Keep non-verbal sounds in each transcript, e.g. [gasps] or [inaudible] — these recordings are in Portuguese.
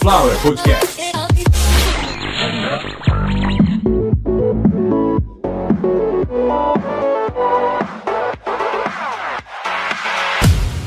Sunflower Podcast.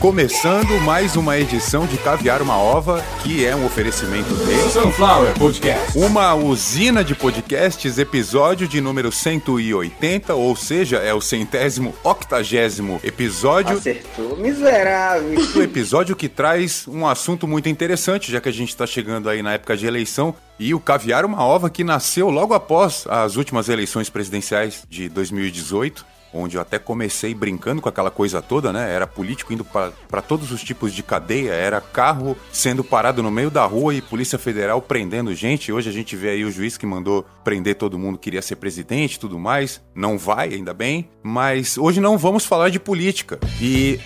Começando mais uma edição de Caviar uma Ova, que é um oferecimento de Sunflower Podcast. uma usina de podcasts, episódio de número 180, ou seja, é o centésimo octagésimo episódio. Acertou, miserável. O episódio que traz um assunto muito interessante, já que a gente está chegando aí na época de eleição. E o Caviar uma Ova que nasceu logo após as últimas eleições presidenciais de 2018 onde eu até comecei brincando com aquela coisa toda, né? Era político indo para todos os tipos de cadeia, era carro sendo parado no meio da rua e Polícia Federal prendendo gente. Hoje a gente vê aí o juiz que mandou prender todo mundo que queria ser presidente e tudo mais. Não vai, ainda bem. Mas hoje não vamos falar de política. E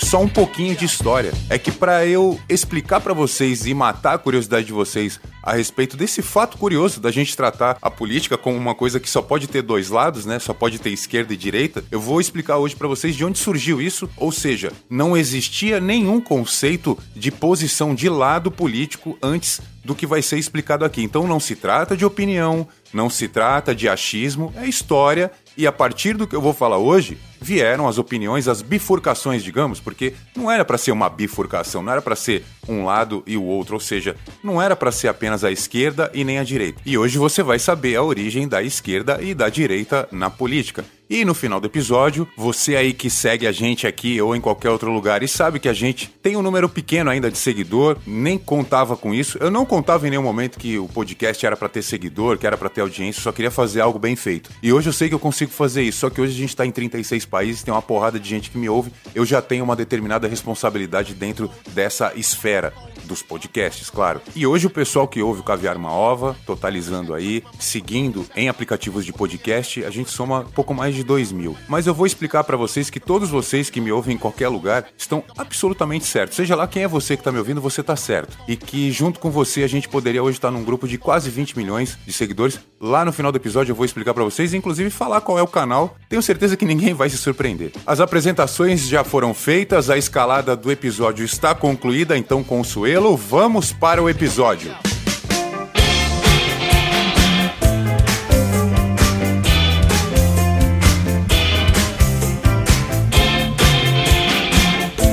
só um pouquinho de história. É que para eu explicar para vocês e matar a curiosidade de vocês a respeito desse fato curioso da gente tratar a política como uma coisa que só pode ter dois lados, né? Só pode ter esquerda e direita. Eu vou explicar hoje para vocês de onde surgiu isso, ou seja, não existia nenhum conceito de posição de lado político antes do que vai ser explicado aqui. Então não se trata de opinião, não se trata de achismo, é história e a partir do que eu vou falar hoje, vieram as opiniões, as bifurcações, digamos, porque não era para ser uma bifurcação, não era para ser um lado e o outro, ou seja, não era para ser apenas a esquerda e nem a direita. E hoje você vai saber a origem da esquerda e da direita na política. E no final do episódio, você aí que segue a gente aqui ou em qualquer outro lugar e sabe que a gente tem um número pequeno ainda de seguidor, nem contava com isso. Eu não contava em nenhum momento que o podcast era para ter seguidor, que era para ter audiência, só queria fazer algo bem feito. E hoje eu sei que eu consigo fazer isso, só que hoje a gente tá em 36 países, tem uma porrada de gente que me ouve, eu já tenho uma determinada responsabilidade dentro dessa esfera dos podcasts, claro. E hoje o pessoal que ouve o Caviar uma Ova, totalizando aí, seguindo em aplicativos de podcast, a gente soma pouco mais de 2 mil. Mas eu vou explicar para vocês que todos vocês que me ouvem em qualquer lugar estão absolutamente certos. Seja lá quem é você que tá me ouvindo, você tá certo. E que junto com você a gente poderia hoje estar num grupo de quase 20 milhões de seguidores. Lá no final do episódio eu vou explicar para vocês, inclusive falar qual é o canal. Tenho certeza que ninguém vai se surpreender. As apresentações já foram feitas, a escalada do episódio está concluída, então Consuelo, vamos para o episódio.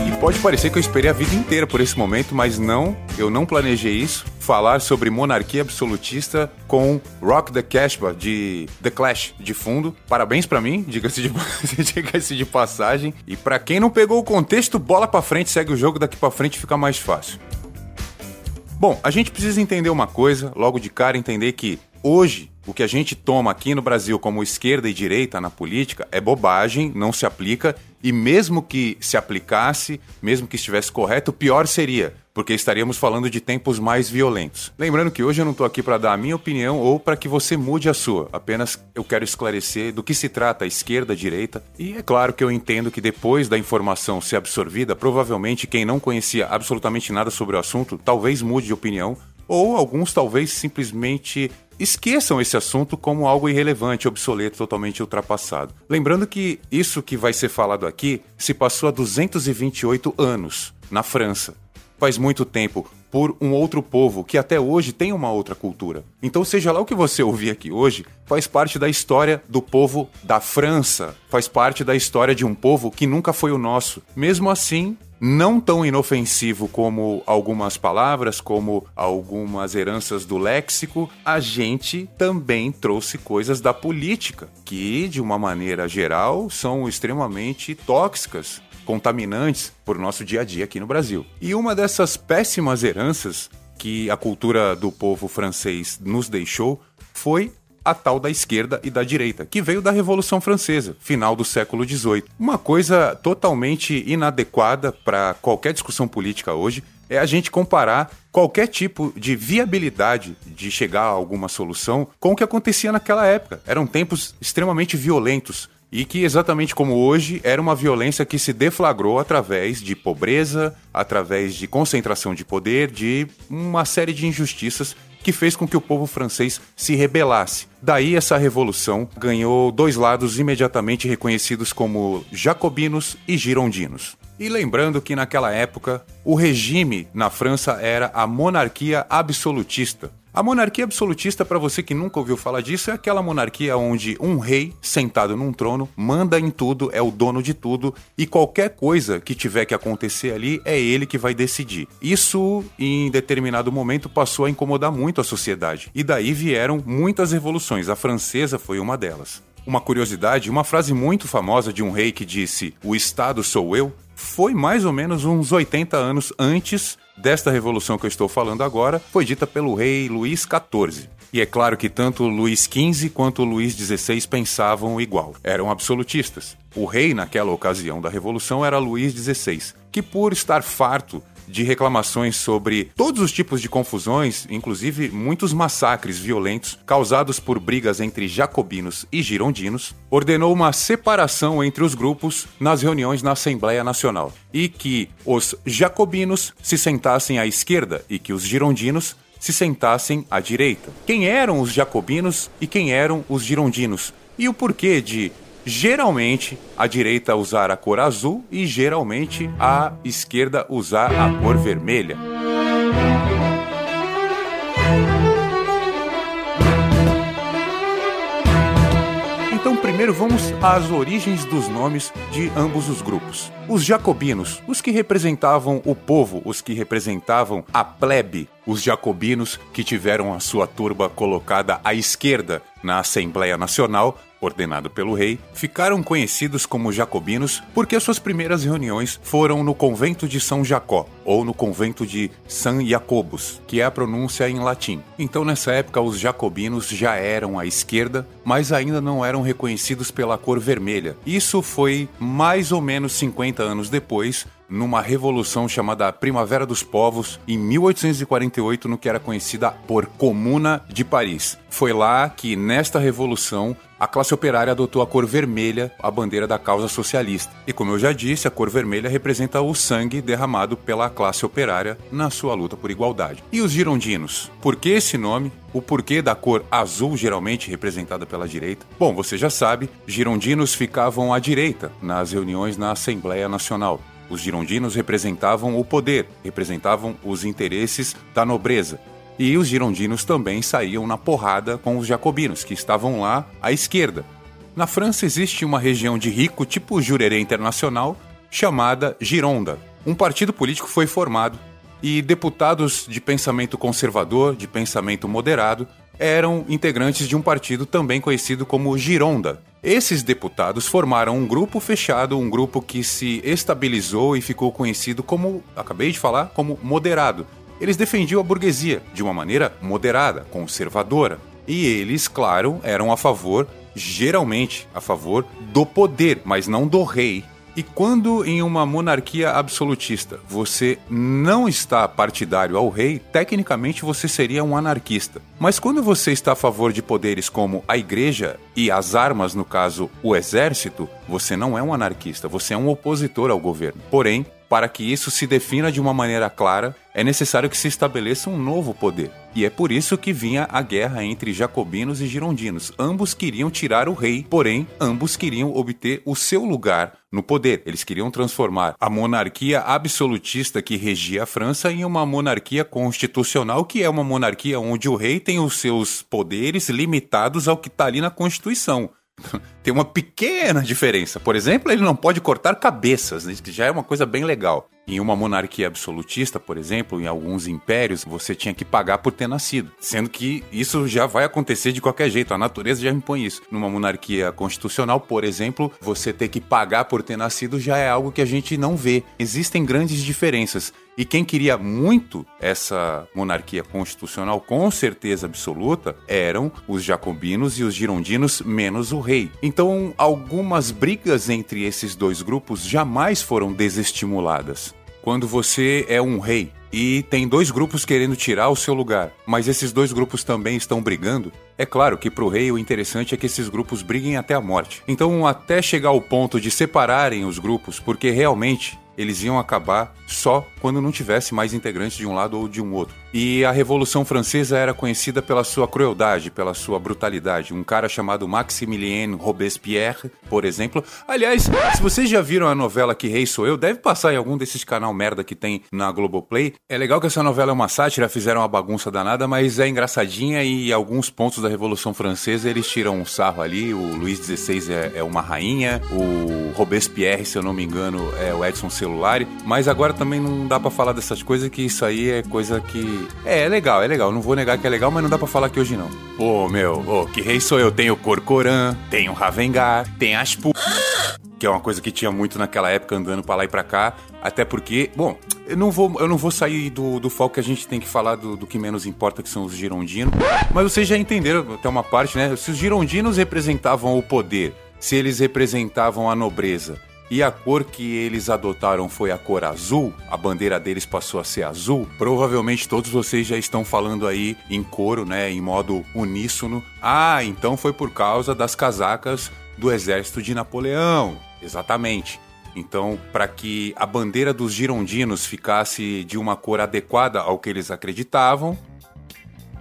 E Pode parecer que eu esperei a vida inteira por esse momento, mas não, eu não planejei isso. Falar sobre monarquia absolutista com Rock the Casbah de The Clash de fundo. Parabéns pra mim, [laughs] diga-se de, [laughs] diga de passagem. E pra quem não pegou o contexto, bola pra frente, segue o jogo, daqui pra frente fica mais fácil. Bom, a gente precisa entender uma coisa, logo de cara entender que hoje o que a gente toma aqui no Brasil como esquerda e direita na política é bobagem, não se aplica e mesmo que se aplicasse, mesmo que estivesse correto, pior seria, porque estaríamos falando de tempos mais violentos. Lembrando que hoje eu não estou aqui para dar a minha opinião ou para que você mude a sua, apenas eu quero esclarecer do que se trata a esquerda, a direita, e é claro que eu entendo que depois da informação ser absorvida, provavelmente quem não conhecia absolutamente nada sobre o assunto talvez mude de opinião, ou alguns talvez simplesmente esqueçam esse assunto como algo irrelevante, obsoleto, totalmente ultrapassado. Lembrando que isso que vai ser falado aqui se passou há 228 anos, na França. Faz muito tempo, por um outro povo que até hoje tem uma outra cultura. Então, seja lá o que você ouvir aqui hoje, faz parte da história do povo da França, faz parte da história de um povo que nunca foi o nosso. Mesmo assim, não tão inofensivo como algumas palavras, como algumas heranças do léxico, a gente também trouxe coisas da política, que, de uma maneira geral, são extremamente tóxicas, contaminantes por nosso dia a dia aqui no Brasil. E uma dessas péssimas heranças que a cultura do povo francês nos deixou foi a tal da esquerda e da direita, que veio da Revolução Francesa, final do século XVIII. Uma coisa totalmente inadequada para qualquer discussão política hoje é a gente comparar qualquer tipo de viabilidade de chegar a alguma solução com o que acontecia naquela época. Eram tempos extremamente violentos. E que, exatamente como hoje, era uma violência que se deflagrou através de pobreza, através de concentração de poder, de uma série de injustiças que fez com que o povo francês se rebelasse. Daí essa revolução ganhou dois lados imediatamente reconhecidos como jacobinos e girondinos. E lembrando que naquela época o regime na França era a monarquia absolutista. A monarquia absolutista, para você que nunca ouviu falar disso, é aquela monarquia onde um rei sentado num trono manda em tudo, é o dono de tudo e qualquer coisa que tiver que acontecer ali é ele que vai decidir. Isso, em determinado momento, passou a incomodar muito a sociedade e daí vieram muitas revoluções. A francesa foi uma delas. Uma curiosidade, uma frase muito famosa de um rei que disse: O Estado sou eu, foi mais ou menos uns 80 anos antes desta revolução que eu estou falando agora, foi dita pelo rei Luís XIV. E é claro que tanto Luís XV quanto Luís XVI pensavam igual, eram absolutistas. O rei naquela ocasião da revolução era Luís XVI, que por estar farto de reclamações sobre todos os tipos de confusões, inclusive muitos massacres violentos causados por brigas entre jacobinos e girondinos, ordenou uma separação entre os grupos nas reuniões na Assembleia Nacional e que os jacobinos se sentassem à esquerda e que os girondinos se sentassem à direita. Quem eram os jacobinos e quem eram os girondinos? E o porquê de geralmente a direita usar a cor azul e geralmente a esquerda usar a cor vermelha. Então, primeiro vamos às origens dos nomes de ambos os grupos. Os jacobinos, os que representavam o povo, os que representavam a plebe, os jacobinos que tiveram a sua turba colocada à esquerda na Assembleia Nacional, ordenado pelo rei, ficaram conhecidos como jacobinos porque suas primeiras reuniões foram no convento de São Jacó, ou no convento de San Jacobus, que é a pronúncia em latim. Então, nessa época, os jacobinos já eram à esquerda, mas ainda não eram reconhecidos pela cor vermelha. Isso foi mais ou menos 50 anos depois, numa revolução chamada Primavera dos Povos, em 1848, no que era conhecida por Comuna de Paris. Foi lá que, nesta revolução, a classe operária adotou a cor vermelha, a bandeira da causa socialista. E como eu já disse, a cor vermelha representa o sangue derramado pela classe operária na sua luta por igualdade. E os girondinos? Por que esse nome? O porquê da cor azul, geralmente representada pela direita? Bom, você já sabe, girondinos ficavam à direita nas reuniões na Assembleia Nacional. Os girondinos representavam o poder, representavam os interesses da nobreza. E os girondinos também saíam na porrada com os jacobinos, que estavam lá à esquerda. Na França existe uma região de rico, tipo Jurerê Internacional, chamada Gironda. Um partido político foi formado e deputados de pensamento conservador, de pensamento moderado, eram integrantes de um partido também conhecido como Gironda. Esses deputados formaram um grupo fechado, um grupo que se estabilizou e ficou conhecido como, acabei de falar, como moderado. Eles defendiam a burguesia de uma maneira moderada, conservadora. E eles, claro, eram a favor, geralmente a favor, do poder, mas não do rei. E quando em uma monarquia absolutista você não está partidário ao rei, tecnicamente você seria um anarquista. Mas quando você está a favor de poderes como a igreja e as armas, no caso o exército, você não é um anarquista, você é um opositor ao governo. Porém, para que isso se defina de uma maneira clara, é necessário que se estabeleça um novo poder. E é por isso que vinha a guerra entre jacobinos e girondinos. Ambos queriam tirar o rei, porém, ambos queriam obter o seu lugar no poder. Eles queriam transformar a monarquia absolutista que regia a França em uma monarquia constitucional, que é uma monarquia onde o rei tem os seus poderes limitados ao que está ali na Constituição. [laughs] tem uma pequena diferença. Por exemplo, ele não pode cortar cabeças, né, que já é uma coisa bem legal. Em uma monarquia absolutista, por exemplo, em alguns impérios, você tinha que pagar por ter nascido. Sendo que isso já vai acontecer de qualquer jeito, a natureza já impõe isso. Numa monarquia constitucional, por exemplo, você ter que pagar por ter nascido já é algo que a gente não vê. Existem grandes diferenças. E quem queria muito essa monarquia constitucional, com certeza absoluta, eram os jacobinos e os girondinos, menos o rei. Então, algumas brigas entre esses dois grupos jamais foram desestimuladas. Quando você é um rei e tem dois grupos querendo tirar o seu lugar, mas esses dois grupos também estão brigando, é claro que para o rei o interessante é que esses grupos briguem até a morte. Então, até chegar ao ponto de separarem os grupos, porque realmente eles iam acabar só quando não tivesse mais integrantes de um lado ou de um outro. E a Revolução Francesa era conhecida pela sua crueldade, pela sua brutalidade. Um cara chamado Maximilien Robespierre, por exemplo. Aliás, se vocês já viram a novela Que Rei Sou Eu, deve passar em algum desses canal merda que tem na Globoplay. É legal que essa novela é uma sátira, fizeram uma bagunça danada, mas é engraçadinha e alguns pontos da Revolução Francesa eles tiram um sarro ali. O Luís XVI é, é uma rainha, o Robespierre, se eu não me engano, é o Edson Celulari. Mas agora também não dá para falar dessas coisas, que isso aí é coisa que. É, é legal, é legal. Não vou negar que é legal, mas não dá para falar aqui hoje não. Pô, meu, ô, que rei sou eu? Tenho Corcoran, tenho Ravengar, tem Aspu. [gasps] Que é uma coisa que tinha muito naquela época andando para lá e pra cá. Até porque, bom, eu não vou, eu não vou sair do, do foco que a gente tem que falar do, do que menos importa, que são os girondinos. Mas vocês já entenderam até uma parte, né? Se os girondinos representavam o poder, se eles representavam a nobreza, e a cor que eles adotaram foi a cor azul, a bandeira deles passou a ser azul, provavelmente todos vocês já estão falando aí em coro, né, em modo uníssono. Ah, então foi por causa das casacas do exército de Napoleão. Exatamente. Então, para que a bandeira dos girondinos ficasse de uma cor adequada ao que eles acreditavam,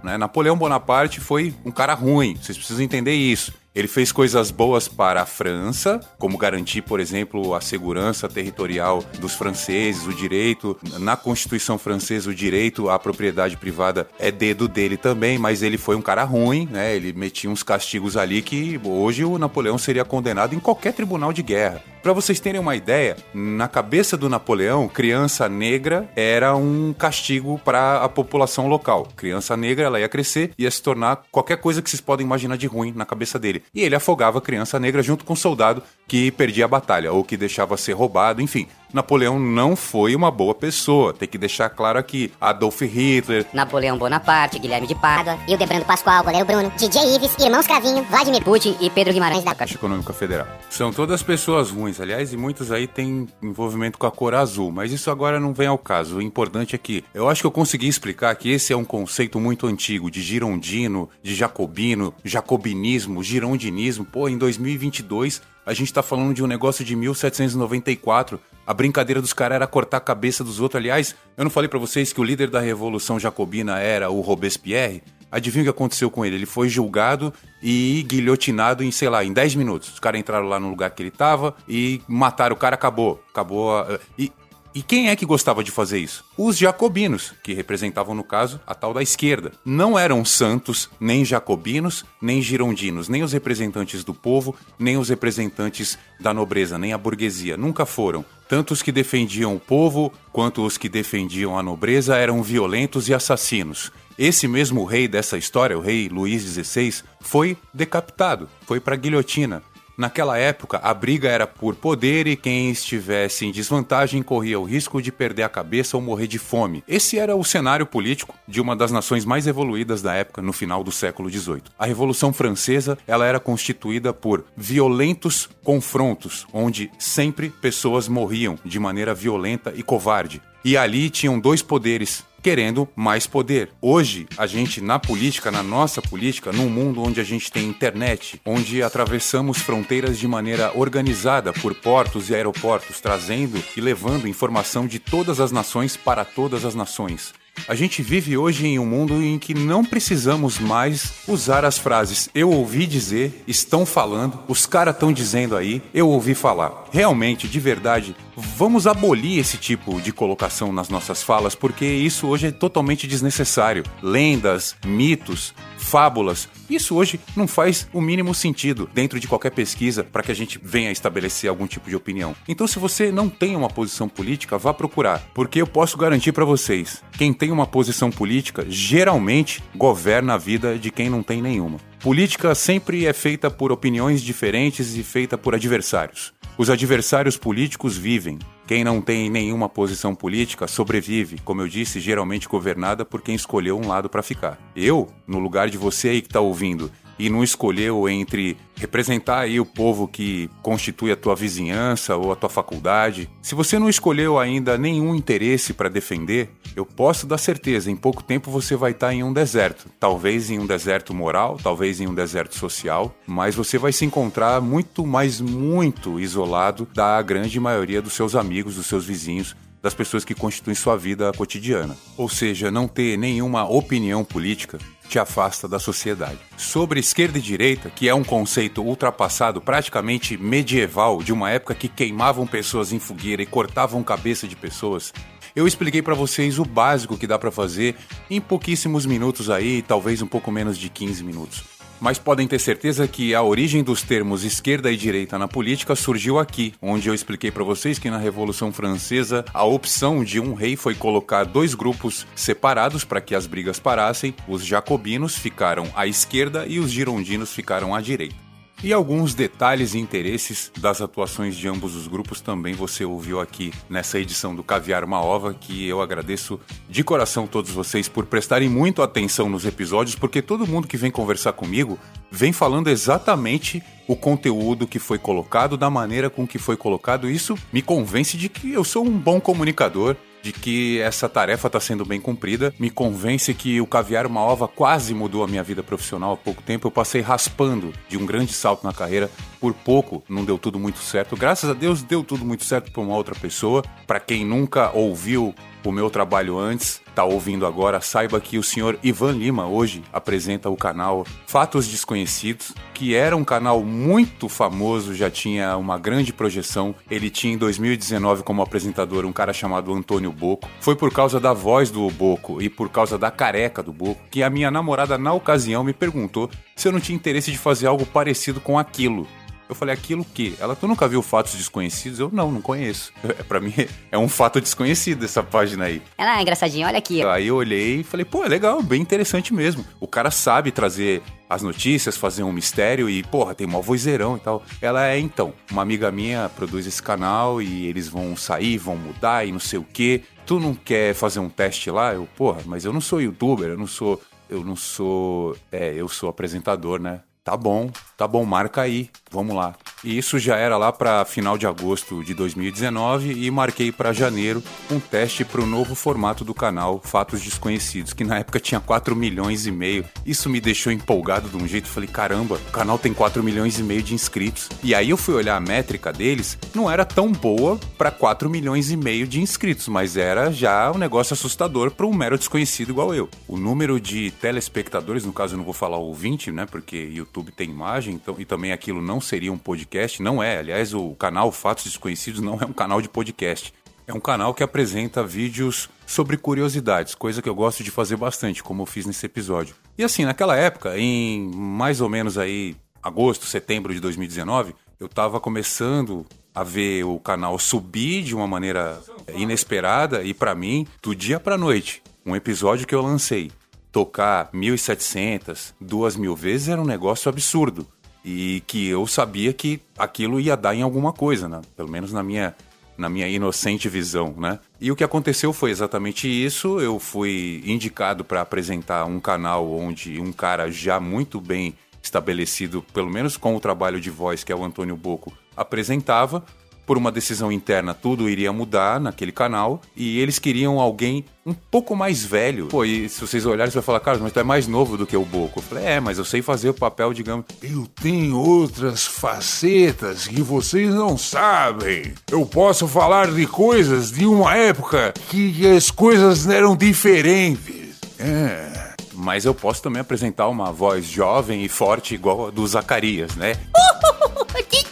né, Napoleão Bonaparte foi um cara ruim. Vocês precisam entender isso. Ele fez coisas boas para a França, como garantir, por exemplo, a segurança territorial dos franceses, o direito. Na Constituição francesa, o direito à propriedade privada é dedo dele também, mas ele foi um cara ruim, né? Ele metia uns castigos ali que hoje o Napoleão seria condenado em qualquer tribunal de guerra. Para vocês terem uma ideia, na cabeça do Napoleão, criança negra era um castigo para a população local. Criança negra, ela ia crescer, ia se tornar qualquer coisa que vocês podem imaginar de ruim na cabeça dele. E ele afogava a criança negra junto com o soldado que perdia a batalha ou que deixava ser roubado, enfim. Napoleão não foi uma boa pessoa. Tem que deixar claro aqui. Adolf Hitler. Napoleão Bonaparte, Guilherme de Pádua, Hildebrando Pascoal, Goleiro Bruno, DJ Ives, Irmãos Cravinho, Vladimir Putin e Pedro Guimarães da Caixa Econômica Federal. São todas pessoas ruins, aliás, e muitos aí têm envolvimento com a cor azul, mas isso agora não vem ao caso. O importante é que eu acho que eu consegui explicar que esse é um conceito muito antigo de girondino, de jacobino, jacobinismo, girondinismo. Pô, em 2022 a gente tá falando de um negócio de 1794. A brincadeira dos caras era cortar a cabeça dos outros. Aliás, eu não falei para vocês que o líder da Revolução Jacobina era o Robespierre? Adivinha o que aconteceu com ele? Ele foi julgado e guilhotinado em, sei lá, em 10 minutos. Os caras entraram lá no lugar que ele tava e mataram o cara, acabou. Acabou. A... E e quem é que gostava de fazer isso? Os jacobinos, que representavam, no caso, a tal da esquerda. Não eram santos, nem jacobinos, nem girondinos, nem os representantes do povo, nem os representantes da nobreza, nem a burguesia. Nunca foram. Tanto os que defendiam o povo quanto os que defendiam a nobreza eram violentos e assassinos. Esse mesmo rei dessa história, o rei Luís XVI, foi decapitado, foi para a guilhotina. Naquela época, a briga era por poder e quem estivesse em desvantagem corria o risco de perder a cabeça ou morrer de fome. Esse era o cenário político de uma das nações mais evoluídas da época, no final do século XVIII. A Revolução Francesa ela era constituída por violentos confrontos, onde sempre pessoas morriam de maneira violenta e covarde. E ali tinham dois poderes querendo mais poder. Hoje, a gente na política, na nossa política, num mundo onde a gente tem internet, onde atravessamos fronteiras de maneira organizada por portos e aeroportos, trazendo e levando informação de todas as nações para todas as nações. A gente vive hoje em um mundo em que não precisamos mais usar as frases eu ouvi dizer, estão falando, os caras estão dizendo aí, eu ouvi falar. Realmente, de verdade, vamos abolir esse tipo de colocação nas nossas falas, porque isso hoje é totalmente desnecessário. Lendas, mitos, fábulas. Isso hoje não faz o mínimo sentido dentro de qualquer pesquisa para que a gente venha estabelecer algum tipo de opinião. Então, se você não tem uma posição política, vá procurar, porque eu posso garantir para vocês, quem tem uma posição política geralmente governa a vida de quem não tem nenhuma. Política sempre é feita por opiniões diferentes e feita por adversários. Os adversários políticos vivem. Quem não tem nenhuma posição política sobrevive, como eu disse, geralmente governada por quem escolheu um lado para ficar. Eu, no lugar de você aí que está ouvindo, e não escolheu entre representar aí o povo que constitui a tua vizinhança ou a tua faculdade, se você não escolheu ainda nenhum interesse para defender, eu posso dar certeza, em pouco tempo você vai estar em um deserto. Talvez em um deserto moral, talvez em um deserto social, mas você vai se encontrar muito, mais muito isolado da grande maioria dos seus amigos, dos seus vizinhos, das pessoas que constituem sua vida cotidiana. Ou seja, não ter nenhuma opinião política te afasta da sociedade. Sobre esquerda e direita, que é um conceito ultrapassado, praticamente medieval, de uma época que queimavam pessoas em fogueira e cortavam cabeça de pessoas, eu expliquei para vocês o básico que dá para fazer em pouquíssimos minutos aí, talvez um pouco menos de 15 minutos. Mas podem ter certeza que a origem dos termos esquerda e direita na política surgiu aqui, onde eu expliquei para vocês que na Revolução Francesa a opção de um rei foi colocar dois grupos separados para que as brigas parassem. Os jacobinos ficaram à esquerda e os girondinos ficaram à direita. E alguns detalhes e interesses das atuações de ambos os grupos também você ouviu aqui nessa edição do Caviar Uma Ova, que eu agradeço de coração todos vocês por prestarem muito atenção nos episódios, porque todo mundo que vem conversar comigo vem falando exatamente o conteúdo que foi colocado, da maneira com que foi colocado. Isso me convence de que eu sou um bom comunicador de que essa tarefa está sendo bem cumprida. Me convence que o Caviar Uma Ova quase mudou a minha vida profissional há pouco tempo. Eu passei raspando de um grande salto na carreira. Por pouco não deu tudo muito certo. Graças a Deus deu tudo muito certo para uma outra pessoa. Para quem nunca ouviu o meu trabalho antes, está ouvindo agora, saiba que o senhor Ivan Lima hoje apresenta o canal Fatos Desconhecidos, que era um canal muito famoso, já tinha uma grande projeção. Ele tinha em 2019 como apresentador um cara chamado Antônio Boco. Foi por causa da voz do Boco e por causa da careca do Boco que a minha namorada na ocasião me perguntou se eu não tinha interesse de fazer algo parecido com aquilo. Eu falei, aquilo que? Ela, tu nunca viu fatos desconhecidos? Eu, não, não conheço. [laughs] É, pra mim, [laughs] é um fato desconhecido essa página aí. Ela é engraçadinha, olha aqui. Aí eu olhei e falei, pô, é legal, bem interessante mesmo. O cara sabe trazer as notícias, fazer um mistério e, porra, tem mó vozeirão e tal. Ela é, então, uma amiga minha produz esse canal e eles vão sair, vão mudar e não sei o quê. Tu não quer fazer um teste lá? Eu, porra, mas eu não sou youtuber, eu não sou. Eu não sou. É, eu sou apresentador, né? Tá bom, tá bom, marca aí, vamos lá. E isso já era lá para final de agosto de 2019 e marquei para janeiro um teste para o novo formato do canal Fatos Desconhecidos, que na época tinha 4 milhões e meio. Isso me deixou empolgado de um jeito, falei, caramba, o canal tem 4 milhões e meio de inscritos. E aí eu fui olhar a métrica deles, não era tão boa para 4 milhões e meio de inscritos, mas era já um negócio assustador para um mero desconhecido igual eu. O número de telespectadores, no caso eu não vou falar ouvinte, né, porque YouTube tem imagem, então, e também aquilo não seria um podcast, não é. Aliás, o canal Fatos Desconhecidos não é um canal de podcast. É um canal que apresenta vídeos sobre curiosidades, coisa que eu gosto de fazer bastante, como eu fiz nesse episódio. E assim, naquela época, em mais ou menos aí agosto, setembro de 2019, eu estava começando a ver o canal subir de uma maneira inesperada e para mim, do dia para noite, um episódio que eu lancei tocar 1.700, 2.000 vezes era um negócio absurdo. E que eu sabia que aquilo ia dar em alguma coisa, né? pelo menos na minha, na minha inocente visão, né? E o que aconteceu foi exatamente isso. Eu fui indicado para apresentar um canal onde um cara já muito bem estabelecido, pelo menos com o trabalho de voz, que é o Antônio Boco, apresentava por uma decisão interna, tudo iria mudar naquele canal e eles queriam alguém um pouco mais velho. Pô, e se vocês olharem, você vai falar, Carlos, mas tu é mais novo do que o Boco. Eu falei, é, mas eu sei fazer o papel, digamos. Eu tenho outras facetas que vocês não sabem. Eu posso falar de coisas de uma época que as coisas eram diferentes. É. Mas eu posso também apresentar uma voz jovem e forte igual a do Zacarias, né? [laughs]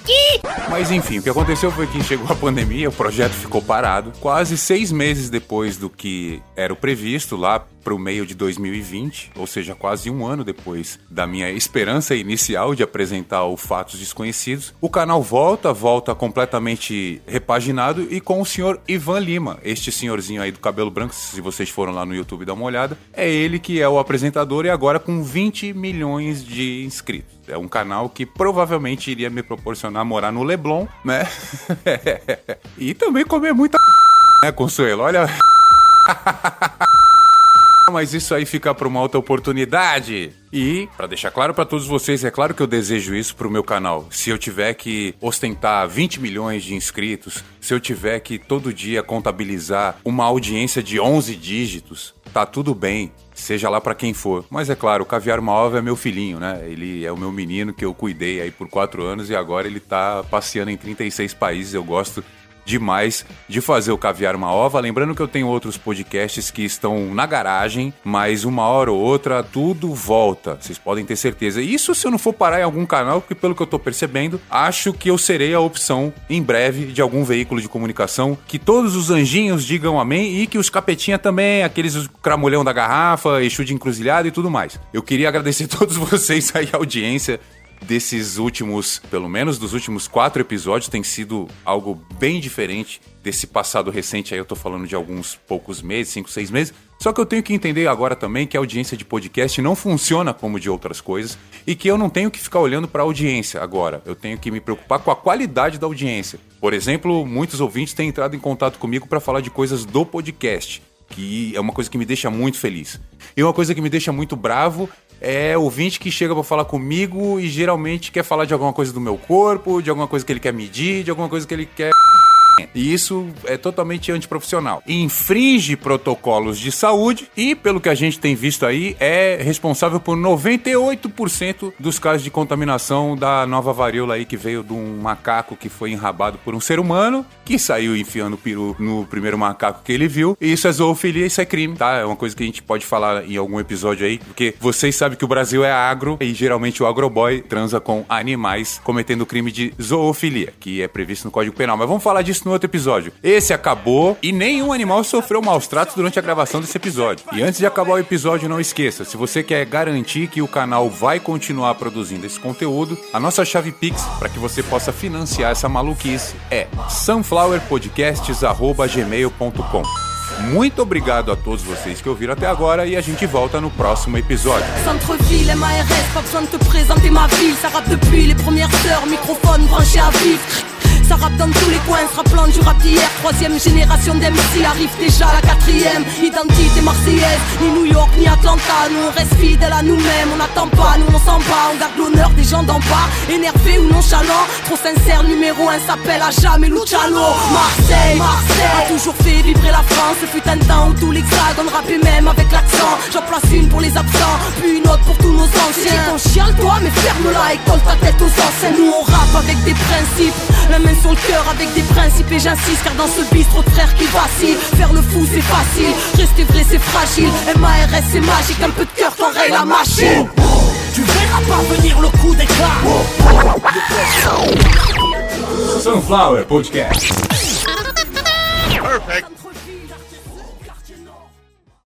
Mas enfim, o que aconteceu foi que chegou a pandemia, o projeto ficou parado. Quase seis meses depois do que era o previsto, lá para o meio de 2020, ou seja, quase um ano depois da minha esperança inicial de apresentar o Fatos Desconhecidos, o canal volta, volta completamente repaginado e com o senhor Ivan Lima, este senhorzinho aí do cabelo branco, se vocês foram lá no YouTube dar uma olhada, é ele que é o apresentador e agora com 20 milhões de inscritos. É um canal que provavelmente iria me proporcionar morar no Leblon, né? [laughs] e também comer muita né, Consuelo? Olha. [laughs] mas isso aí fica para uma outra oportunidade. E, para deixar claro para todos vocês, é claro que eu desejo isso pro meu canal. Se eu tiver que ostentar 20 milhões de inscritos, se eu tiver que todo dia contabilizar uma audiência de 11 dígitos, tá tudo bem seja lá para quem for. Mas é claro, o Caviar Uma Ova é meu filhinho, né? Ele é o meu menino que eu cuidei aí por quatro anos e agora ele tá passeando em 36 países. Eu gosto demais de fazer o Caviar uma Ova. Lembrando que eu tenho outros podcasts que estão na garagem, mas uma hora ou outra tudo volta. Vocês podem ter certeza. Isso se eu não for parar em algum canal, porque pelo que eu tô percebendo, acho que eu serei a opção em breve de algum veículo de comunicação que todos os anjinhos digam amém e que os capetinha também, aqueles cramulhão da garrafa, eixo de encruzilhada e tudo mais. Eu queria agradecer a [laughs] todos vocês aí a audiência desses últimos, pelo menos dos últimos quatro episódios, tem sido algo bem diferente desse passado recente. Aí eu tô falando de alguns poucos meses, cinco, seis meses. Só que eu tenho que entender agora também que a audiência de podcast não funciona como de outras coisas e que eu não tenho que ficar olhando para a audiência agora. Eu tenho que me preocupar com a qualidade da audiência. Por exemplo, muitos ouvintes têm entrado em contato comigo para falar de coisas do podcast que é uma coisa que me deixa muito feliz. E uma coisa que me deixa muito bravo é ouvinte que chega para falar comigo e geralmente quer falar de alguma coisa do meu corpo, de alguma coisa que ele quer medir, de alguma coisa que ele quer e isso é totalmente antiprofissional. Infringe protocolos de saúde e, pelo que a gente tem visto aí, é responsável por 98% dos casos de contaminação da nova varíola aí que veio de um macaco que foi enrabado por um ser humano, que saiu enfiando o peru no primeiro macaco que ele viu. E isso é zoofilia, isso é crime, tá? É uma coisa que a gente pode falar em algum episódio aí, porque vocês sabem que o Brasil é agro e geralmente o agroboy transa com animais cometendo crime de zoofilia, que é previsto no Código Penal. Mas vamos falar disso no outro episódio. Esse acabou e nenhum animal sofreu maus tratos durante a gravação desse episódio. E antes de acabar o episódio, não esqueça, se você quer garantir que o canal vai continuar produzindo esse conteúdo, a nossa chave Pix para que você possa financiar essa maluquice é sunflowerpodcasts@gmail.com. Muito obrigado a todos vocês que ouviram até agora e a gente volta no próximo episódio. Centre-ville, MARS, pas besoin de te présenter ma ville. Ça rappe depuis les premières heures, microphone branché à vif. Ça rappe dans tous les coins, se rappelant du rap d'hier. Troisième génération d'MC arrive déjà la quatrième. Identité marseillaise, ni New York ni Atlanta. Nous on reste fidèles à nous-mêmes, on n'attend pas, nous on s'en bat. On garde l'honneur des gens d'en bas, énervé ou nonchalant. Trop sincère, numéro un s'appelle à jamais Luciano. Marseille, Marseille, a toujours fait vibrer la France. Ce fut un temps où tout l'hexagone rappait même avec l'accent. J'en place une pour les absents, puis une autre pour tous nos anciens. Ton chial toi, mais ferme-la et colle ta tête aux anciens. Nous on rappe avec des principes, la tue son cœur avec des principes et j'insiste car dans ce bis trop de qui vacillent. Faire le fou c'est facile, rester vrai c'est fragile. MARS c'est magique, un peu de cœur t'enraye la machine. Tu verras pas venir le coup d'éclat. Sunflower Podcast. Perfect.